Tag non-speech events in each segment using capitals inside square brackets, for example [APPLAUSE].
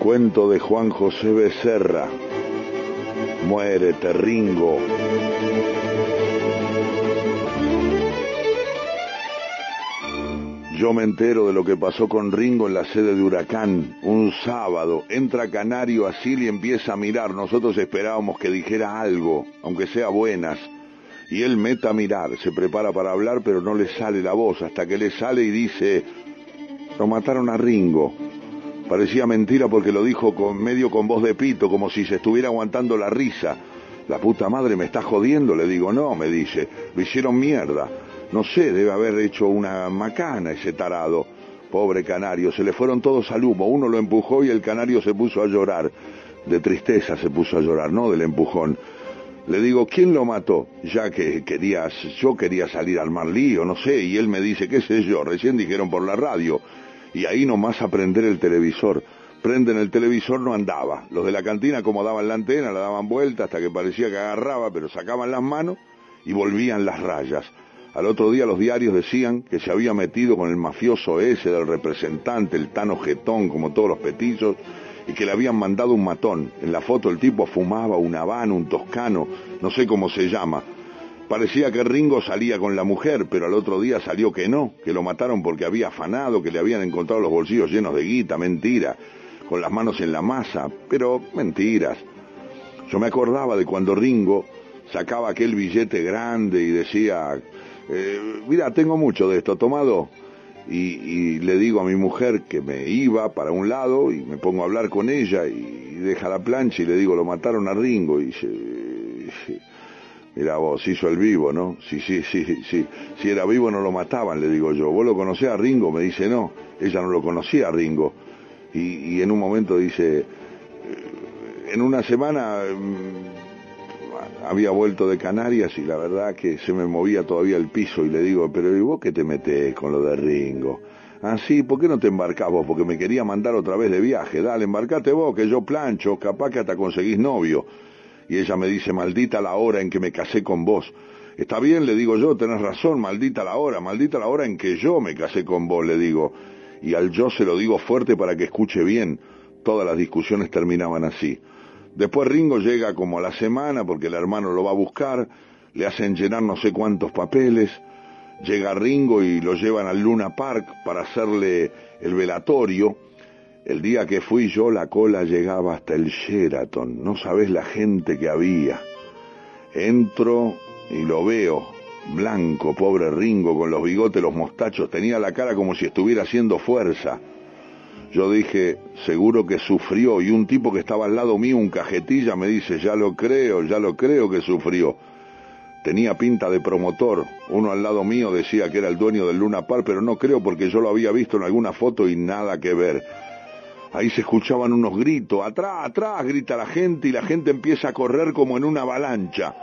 Cuento de Juan José Becerra. Muere Ringo. Yo me entero de lo que pasó con Ringo en la sede de Huracán. Un sábado entra Canario así y empieza a mirar. Nosotros esperábamos que dijera algo, aunque sea buenas. Y él mete a mirar, se prepara para hablar, pero no le sale la voz, hasta que le sale y dice, lo mataron a Ringo. Parecía mentira porque lo dijo con medio con voz de pito, como si se estuviera aguantando la risa. La puta madre me está jodiendo, le digo, no, me dice, lo hicieron mierda. No sé, debe haber hecho una macana ese tarado. Pobre canario, se le fueron todos al humo. Uno lo empujó y el canario se puso a llorar. De tristeza se puso a llorar, no del empujón. Le digo, ¿quién lo mató? Ya que querías, yo quería salir al mar lío, no sé, y él me dice, qué sé yo, recién dijeron por la radio y ahí nomás a prender el televisor. Prenden el televisor no andaba. Los de la cantina acomodaban la antena, la daban vuelta hasta que parecía que agarraba, pero sacaban las manos y volvían las rayas. Al otro día los diarios decían que se había metido con el mafioso ese del representante, el Tano Getón, como todos los petizos, y que le habían mandado un matón. En la foto el tipo fumaba un habano, un toscano, no sé cómo se llama, Parecía que Ringo salía con la mujer, pero al otro día salió que no, que lo mataron porque había afanado, que le habían encontrado los bolsillos llenos de guita, mentira, con las manos en la masa, pero mentiras. Yo me acordaba de cuando Ringo sacaba aquel billete grande y decía, eh, mira, tengo mucho de esto, tomado. Y, le digo a mi mujer que me iba para un lado y me pongo a hablar con ella y deja la plancha y le digo, lo mataron a Ringo. Y se, Mira vos, hizo el vivo, ¿no? Sí, sí, sí, sí. Si era vivo no lo mataban, le digo yo. ¿Vos lo conocés a Ringo? Me dice, no. Ella no lo conocía a Ringo. Y, en un momento dice, eh, en una semana mm, había vuelto de Canarias y la verdad que se me movía todavía el piso y le digo, pero ¿y vos qué te metés con lo de Ringo? Ah, sí, ¿por qué no te embarcás vos? Porque me quería mandar otra vez de viaje. Dale, embarcate vos, que yo plancho, capaz que hasta conseguís novio y ella me dice, maldita la hora en que me casé con vos. Está bien, le digo yo, tenés razón, maldita la hora, maldita la hora en que yo me casé con vos, le digo. Y al yo se lo digo fuerte para que escuche bien. Todas las discusiones terminaban así. Después Ringo llega como a la semana porque el hermano lo va a buscar, le hacen llenar no sé cuántos papeles, llega Ringo y lo llevan al Luna Park para hacerle el velatorio el día que fui yo la cola llegaba hasta el Sheraton, no sabes la gente que había. Entro y lo veo, blanco, pobre Ringo, con los bigotes, los mostachos, tenía la cara como si estuviera haciendo fuerza. Yo dije, seguro que sufrió, y un tipo que estaba al lado mío, un cajetilla, me dice, ya lo creo, ya lo creo que sufrió. Tenía pinta de promotor, uno al lado mío decía que era el dueño del Luna Park, pero no creo porque yo lo había visto en alguna foto y nada que ver. Ahí se escuchaban unos gritos, atrás, atrás, grita la gente y la gente empieza a correr como en una avalancha.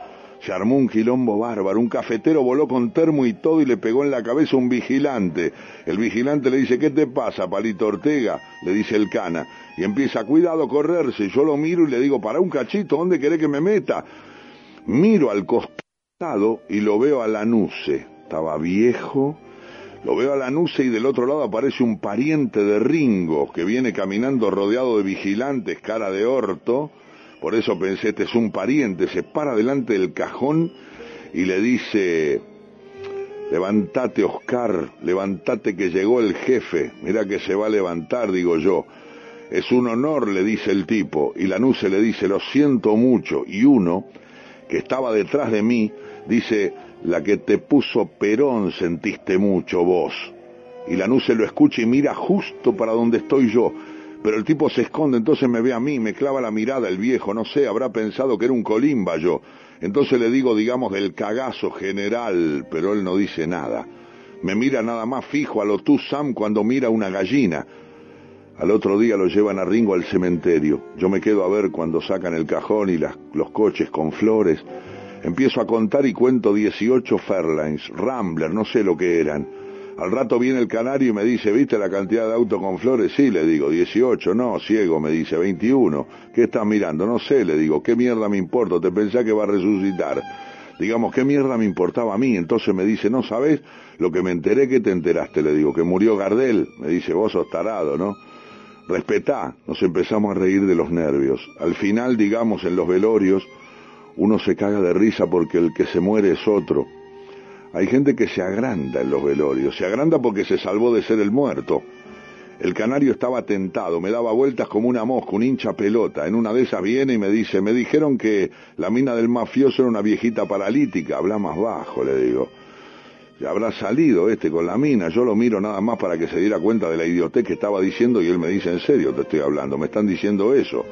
Se armó un quilombo bárbaro, un cafetero voló con termo y todo y le pegó en la cabeza un vigilante. El vigilante le dice, ¿qué te pasa, Palito Ortega? Le dice el cana. Y empieza, cuidado, correrse. Yo lo miro y le digo, para un cachito, ¿dónde querés que me meta? Miro al costado y lo veo a la nuce. Estaba viejo, lo veo a la nuce y del otro lado aparece un pariente de Ringo que viene caminando rodeado de vigilantes, cara de orto. Por eso pensé, este es un pariente. Se para delante del cajón y le dice, levántate Oscar, levántate que llegó el jefe. Mira que se va a levantar, digo yo. Es un honor, le dice el tipo. Y la nuce le dice, lo siento mucho. Y uno, que estaba detrás de mí, dice, la que te puso Perón sentiste mucho vos. Y la se lo escucha y mira justo para donde estoy yo. Pero el tipo se esconde, entonces me ve a mí, me clava la mirada el viejo, no sé, habrá pensado que era un colimba yo. Entonces le digo, digamos, del cagazo general, pero él no dice nada. Me mira nada más fijo a lo tú Sam cuando mira una gallina. Al otro día lo llevan a Ringo al cementerio. Yo me quedo a ver cuando sacan el cajón y los coches con flores. Empiezo a contar y cuento 18 Fairlines, Rambler, no sé lo que eran. Al rato viene el canario y me dice, ¿viste la cantidad de autos con flores? Sí, le digo, 18, no, ciego, me dice, 21. ¿Qué estás mirando? No sé, le digo, ¿qué mierda me importa? ¿Te pensás que va a resucitar? Digamos, ¿qué mierda me importaba a mí? Entonces me dice, ¿no sabes lo que me enteré que te enteraste? Le digo, que murió Gardel. Me dice, vos sos tarado, ¿no? Respetá, nos empezamos a reír de los nervios. Al final, digamos, en los velorios, uno se caga de risa porque el que se muere es otro. Hay gente que se agranda en los velorios, se agranda porque se salvó de ser el muerto. El canario estaba tentado, me daba vueltas como una mosca, un hincha pelota. En una de esas viene y me dice, me dijeron que la mina del mafioso era una viejita paralítica, habla más bajo, le digo. Ya habrá salido este con la mina, yo lo miro nada más para que se diera cuenta de la idiotez que estaba diciendo y él me dice, en serio te estoy hablando, me están diciendo eso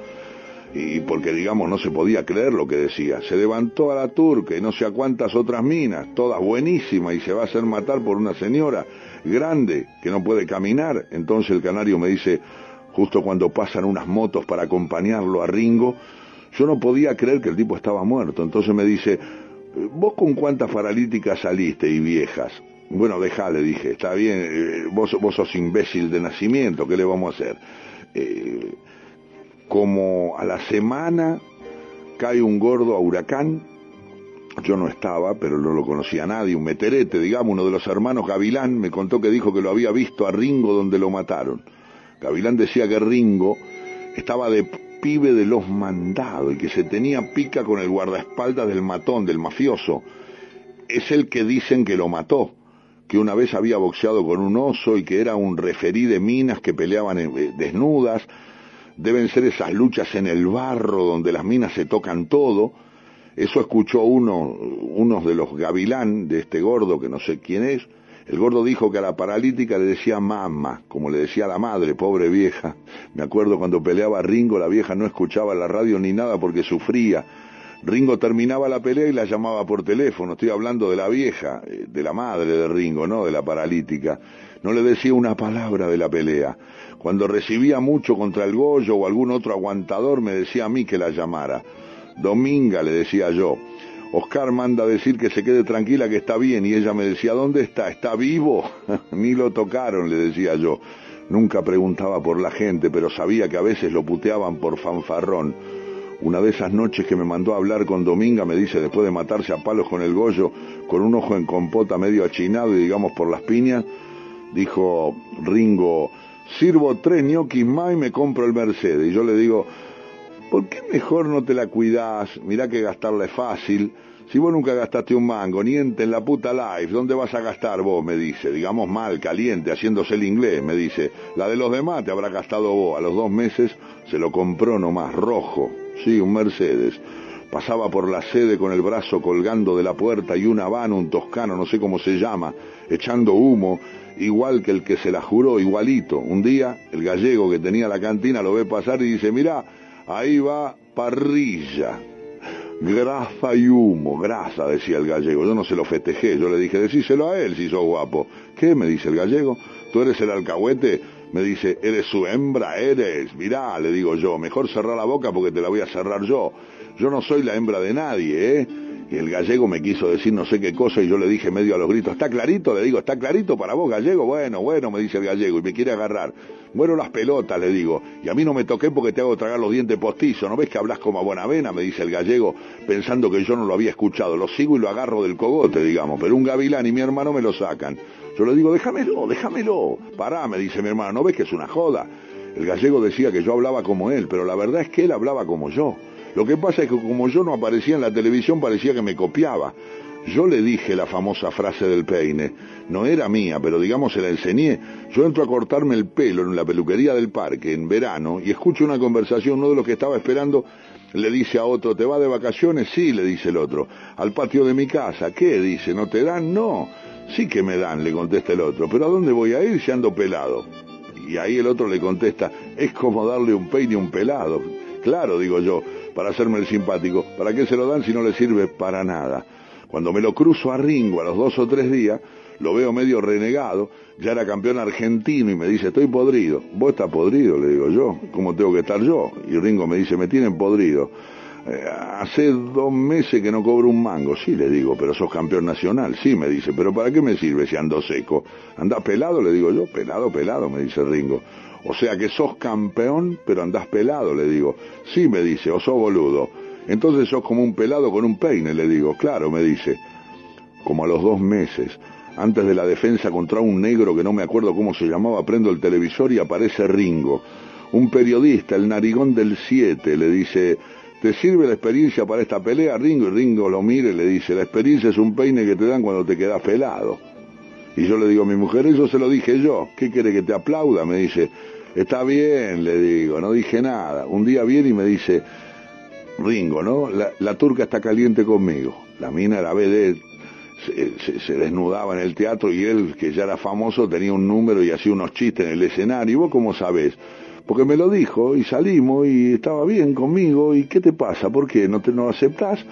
y porque digamos no se podía creer lo que decía. Se levantó a la turca y no sé a cuántas otras minas, todas buenísimas, y se va a hacer matar por una señora grande que no puede caminar. Entonces el canario me dice, justo cuando pasan unas motos para acompañarlo a Ringo, yo no podía creer que el tipo estaba muerto. Entonces me dice, ¿vos con cuántas paralíticas saliste y viejas? Bueno, le dije, está bien, eh, vos, vos sos imbécil de nacimiento, ¿qué le vamos a hacer? Eh, como a la semana cae un gordo a huracán, yo no estaba, pero no lo conocía nadie, un meterete, digamos, uno de los hermanos Gavilán me contó que dijo que lo había visto a Ringo donde lo mataron. Gavilán decía que Ringo estaba de pibe de los mandados y que se tenía pica con el guardaespaldas del matón, del mafioso. Es el que dicen que lo mató, que una vez había boxeado con un oso y que era un referí de minas que peleaban eh, desnudas, deben ser esas luchas en el barro donde las minas se tocan todo. Eso escuchó uno, uno de los gavilán de este gordo, que no sé quién es. El gordo dijo que a la paralítica le decía mamá, como le decía la madre, pobre vieja. Me acuerdo cuando peleaba Ringo, la vieja no escuchaba la radio ni nada porque sufría. Ringo terminaba la pelea y la llamaba por teléfono. Estoy hablando de la vieja, eh, de la madre de Ringo, no de la paralítica. No le decía una palabra de la pelea. Cuando recibía mucho contra el Goyo o algún otro aguantador, me decía a mí que la llamara. Dominga, le decía yo. Oscar manda a decir que se quede tranquila, que está bien. Y ella me decía, ¿dónde está? ¿Está vivo? [LAUGHS] Ni lo tocaron, le decía yo. Nunca preguntaba por la gente, pero sabía que a veces lo puteaban por fanfarrón. Una de esas noches que me mandó a hablar con Dominga, me dice, después de matarse a palos con el Goyo, con un ojo en compota medio achinado y digamos por las piñas, dijo Ringo, sirvo tres ñoquis más y me compro el Mercedes. Y yo le digo, ¿por qué mejor no te la cuidás? Mirá que gastarla es fácil. Si vos nunca gastaste un mango, ni en la puta life, ¿dónde vas a gastar vos? Me dice, digamos mal, caliente, haciéndose el inglés, me dice. La de los demás te habrá gastado vos. A los dos meses se lo compró nomás, rojo. Sí, un Mercedes. Pasaba por la sede con el brazo colgando de la puerta y una van, un toscano, no sé cómo se llama, echando humo igual que el que se la juró, igualito. Un día el gallego que tenía la cantina lo ve pasar y dice, mira, ahí va parrilla. Grasa y humo, grasa, decía el gallego. Yo no se lo festejé, yo le dije, decíselo a él si sos guapo. ¿Qué? me dice el gallego. ¿Tú eres el alcahuete? Me dice, eres su hembra, eres. Mirá, le digo yo, mejor cerrar la boca porque te la voy a cerrar yo. Yo no soy la hembra de nadie, ¿eh? Y el gallego me quiso decir no sé qué cosa y yo le dije medio a los gritos, ¿está clarito? Le digo, ¿está clarito para vos, gallego? Bueno, bueno, me dice el gallego y me quiere agarrar. Bueno, las pelotas, le digo, y a mí no me toqué porque te hago tragar los dientes postizos, ¿no ves que hablas como a buena vena? Me dice el gallego, pensando que yo no lo había escuchado. Lo sigo y lo agarro del cogote, digamos, pero un gavilán y mi hermano me lo sacan. Yo le digo, déjamelo, déjamelo. Pará, me dice mi hermano, ¿no ves que es una joda? El gallego decía que yo hablaba como él, pero la verdad es que él hablaba como yo. Lo que pasa es que como yo no aparecía en la televisión parecía que me copiaba. Yo le dije la famosa frase del peine. No era mía, pero digamos se la enseñé. Yo entro a cortarme el pelo en la peluquería del parque en verano y escucho una conversación. Uno de los que estaba esperando le dice a otro, ¿te va de vacaciones? Sí, le dice el otro. Al patio de mi casa. ¿Qué? Dice, ¿no te dan? No. Sí que me dan, le contesta el otro. ¿Pero a dónde voy a ir si ando pelado? Y ahí el otro le contesta, es como darle un peine a un pelado. Claro, digo yo, para hacerme el simpático. ¿Para qué se lo dan si no le sirve para nada? Cuando me lo cruzo a Ringo a los dos o tres días, lo veo medio renegado, ya era campeón argentino y me dice, estoy podrido. ¿Vos estás podrido? Le digo yo, ¿cómo tengo que estar yo? Y Ringo me dice, me tienen podrido. Eh, hace dos meses que no cobro un mango, sí, le digo, pero sos campeón nacional, sí, me dice, pero ¿para qué me sirve si ando seco? ¿Andás pelado? Le digo yo, pelado, pelado, me dice Ringo. O sea que sos campeón, pero andás pelado, le digo. Sí, me dice, o sos boludo. Entonces sos como un pelado con un peine, le digo. Claro, me dice. Como a los dos meses, antes de la defensa contra un negro que no me acuerdo cómo se llamaba, prendo el televisor y aparece Ringo. Un periodista, el narigón del 7, le dice, ¿te sirve la experiencia para esta pelea, Ringo? Y Ringo lo mira y le dice, la experiencia es un peine que te dan cuando te quedas pelado. Y yo le digo a mi mujer, eso se lo dije yo. ¿Qué quiere que te aplauda? Me dice, Está bien, le digo, no dije nada. Un día viene y me dice, Ringo, ¿no? La, turca está caliente conmigo. La mina la ve se, desnudaba en el teatro y él, que ya era famoso, tenía un número y hacía unos chistes en el escenario. ¿Y vos cómo sabés? Porque me lo dijo y salimos y estaba bien conmigo. ¿Y qué te pasa? ¿Por qué? ¿No te no aceptás?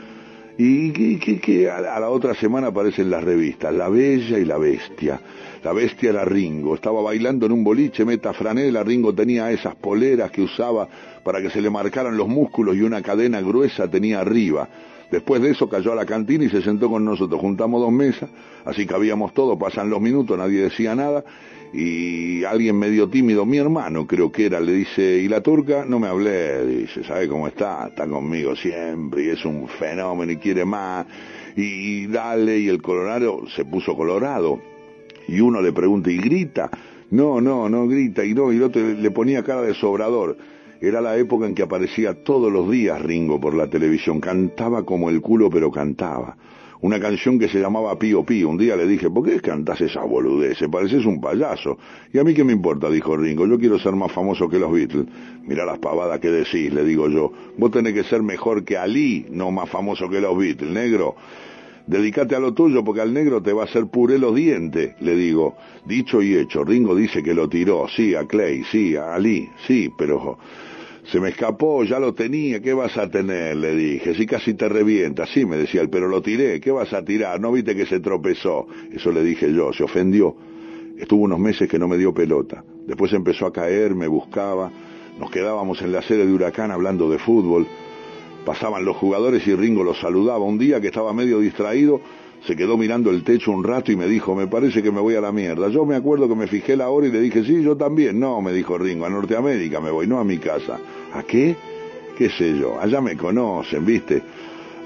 Y que, a, la otra semana aparecen las revistas, La Bella y la Bestia. La Bestia era Ringo, estaba bailando en un boliche meta franela, Ringo tenía esas poleras que usaba para que se le marcaran los músculos y una cadena gruesa tenía arriba. Después de eso cayó a la cantina y se sentó con nosotros. Juntamos dos mesas, así que habíamos todo, pasan los minutos, nadie decía nada y alguien medio tímido, mi hermano creo que era, le dice, ¿y la turca? No me hablé, dice, ¿sabe cómo está? Está conmigo siempre y es un fenómeno y quiere más. Y, dale, y el colorado se puso colorado. Y uno le pregunta, ¿y grita? No, no, no grita, y no, y el otro le ponía cara de sobrador. Era la época en que aparecía todos los días Ringo por la televisión, cantaba como el culo, pero cantaba una canción que se llamaba Pío Pío. Un día le dije, ¿por qué cantas esa boludez? Pareces un payaso. Y a mí qué me importa, dijo Ringo, yo quiero ser más famoso que los Beatles. Mira las pavadas que decís, le digo yo. Vos tenés que ser mejor que Ali, no más famoso que los Beatles, negro. Dedicate a lo tuyo porque al negro te va a hacer puré los dientes, le digo. Dicho y hecho, Ringo dice que lo tiró, sí, a Clay, sí, a Ali, sí, pero se me escapó, ya lo tenía, ¿qué vas a tener? Le dije, si casi te revienta, sí, me decía él, pero lo tiré, ¿qué vas a tirar? ¿No viste que se tropezó? Eso le dije yo, se ofendió. Estuvo unos meses que no me dio pelota. Después empezó a caer, me buscaba, nos quedábamos en la sede de Huracán hablando de fútbol. Pasaban los jugadores y Ringo los saludaba. Un día que estaba medio distraído, se quedó mirando el techo un rato y me dijo, me parece que me voy a la mierda. Yo me acuerdo que me fijé la hora y le dije, sí, yo también. No, me dijo Ringo, a Norteamérica me voy, no a mi casa. ¿A qué? ¿Qué sé yo? Allá me conocen, ¿viste?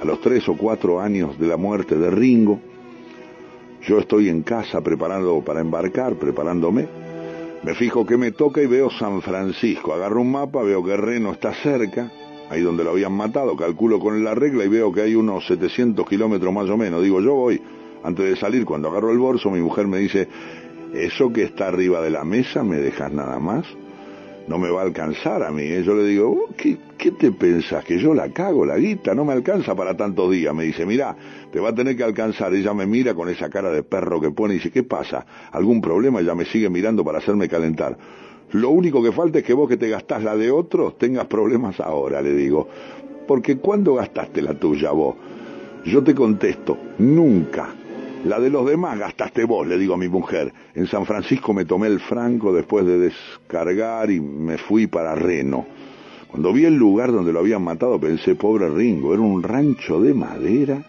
A los tres o cuatro años de la muerte de Ringo, yo estoy en casa preparando para embarcar, preparándome. Me fijo que me toca y veo San Francisco. Agarro un mapa, veo que Reno está cerca, ahí donde lo habían matado, calculo con la regla y veo que hay unos 700 kilómetros más o menos. Digo, yo voy. Antes de salir, cuando agarro el bolso, mi mujer me dice, ¿eso que está arriba de la mesa me dejas nada más? No me va a alcanzar a mí. ¿eh? Yo le digo, oh, ¿qué, ¿qué, te pensás? Que yo la cago, la guita, no me alcanza para tantos días. Me dice, mira, te va a tener que alcanzar. Ella me mira con esa cara de perro que pone y dice, ¿qué pasa? ¿Algún problema? Ella me sigue mirando para hacerme calentar. Lo único que falta es que vos que te gastás la de otros tengas problemas ahora, le digo. Porque ¿cuándo gastaste la tuya vos? Yo te contesto, nunca. La de los demás gastaste vos, le digo a mi mujer. En San Francisco me tomé el franco después de descargar y me fui para Reno. Cuando vi el lugar donde lo habían matado pensé, pobre Ringo, era un rancho de madera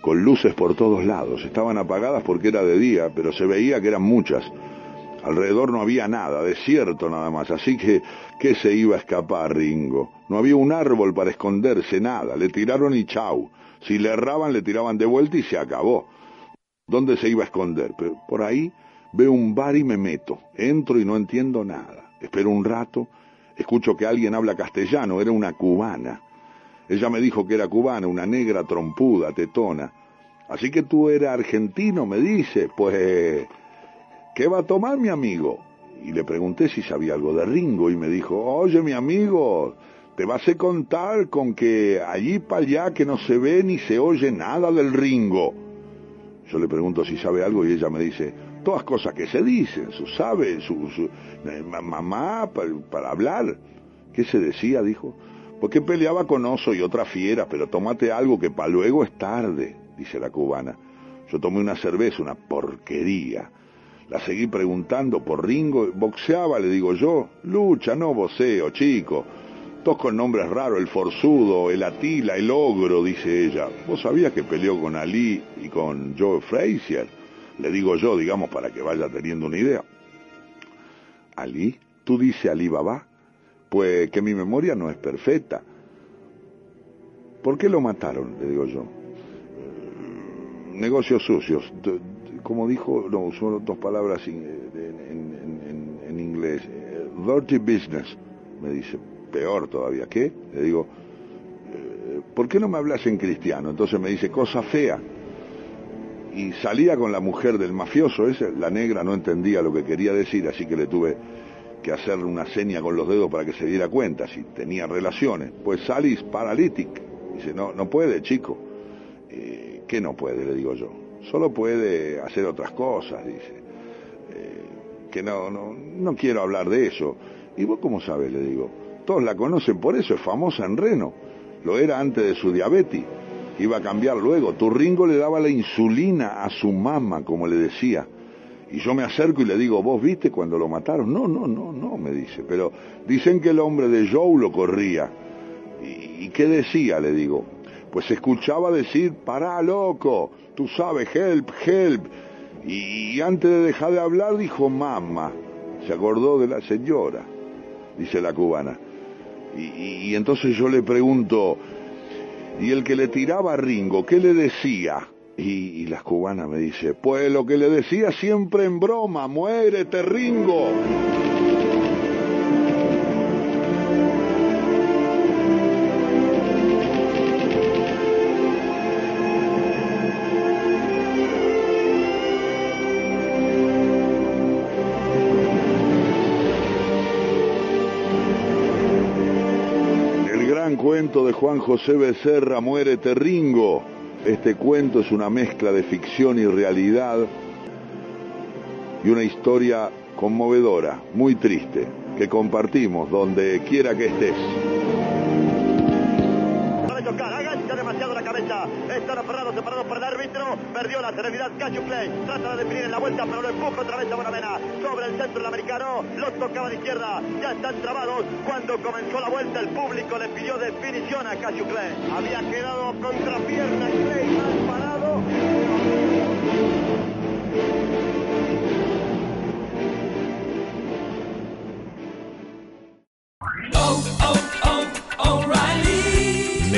con luces por todos lados. Estaban apagadas porque era de día, pero se veía que eran muchas. Alrededor no había nada, desierto nada más, así que, ¿qué se iba a escapar Ringo? No había un árbol para esconderse, nada, le tiraron y chau. Si le erraban, le tiraban de vuelta y se acabó. ¿Dónde se iba a esconder? Pero por ahí veo un bar y me meto. Entro y no entiendo nada. Espero un rato, escucho que alguien habla castellano, era una cubana. Ella me dijo que era cubana, una negra trompuda, tetona. Así que tú eres argentino, me dice. Pues ¿qué va a tomar mi amigo? Y le pregunté si sabía algo de Ringo y me dijo, oye mi amigo, te vas a contar con que allí para allá que no se ve ni se oye nada del Ringo. Yo le pregunto si sabe algo y ella me dice, todas cosas que se dicen, su sabe, su, eh, mamá para, hablar. ¿Qué se decía? Dijo. Porque peleaba con oso y otra fiera, pero tómate algo que para luego es tarde, dice la cubana. Yo tomé una cerveza, una porquería. La seguí preguntando por Ringo, boxeaba, le digo yo, lucha, no voceo, chico. Todos con nombres raros, el forzudo, el Atila, el ogro, dice ella. ¿Vos sabías que peleó con Ali y con Joe Frazier? Le digo yo, digamos, para que vaya teniendo una idea. ¿Ali? ¿Tú dices Ali Baba? Pues que mi memoria no es perfecta. ¿Por qué lo mataron? Le digo yo. Mm, negocios sucios. Como dijo, no, usó dos palabras en, inglés. Eh, dirty business, me dice. Peor todavía. ¿Qué? Le digo, eh, ¿por qué no me hablas en cristiano? Entonces me dice, cosa fea. Y salía con la mujer del mafioso ese, la negra no entendía lo que quería decir, así que le tuve que hacerle una seña con los dedos para que se diera cuenta si tenía relaciones. Pues salís paralítico. Dice, no, no puede, chico. Eh, ¿Qué no puede? Le digo yo. Solo puede hacer otras cosas, dice. Eh, que no, no, no quiero hablar de eso. ¿Y vos cómo sabes? Le digo. Todos la conocen por eso, es famosa en Reno. Lo era antes de su diabetes. Iba a cambiar luego. Tu Ringo le daba la insulina a su mamá, como le decía. Y yo me acerco y le digo, ¿vos viste cuando lo mataron? No, no, no, no, me dice. Pero dicen que el hombre de Joe lo corría. ¿Y, qué decía? Le digo. Pues escuchaba decir, pará, loco, tú sabes, help, help. Y, antes de dejar de hablar dijo, mamá. Se acordó de la señora, dice la cubana. Y, y entonces yo le pregunto, ¿y el que le tiraba a Ringo, qué le decía? Y, la cubana me dice, pues lo que le decía siempre en broma, muérete Ringo. Cuento de Juan José Becerra, Muérete Ringo este cuento es una mezcla de ficción y realidad y una historia conmovedora, muy triste, que compartimos donde quiera que estés. Están aferrados, separados por el árbitro. Perdió la serenidad Cacho. Trata de definir en la vuelta, pero lo empuja otra vez a Bonavena. Sobre el centro del americano. Los tocaba de izquierda. Ya están trabados. Cuando comenzó la vuelta, el público le pidió definición a Cacho. Había quedado contra pierna Clay mal parado.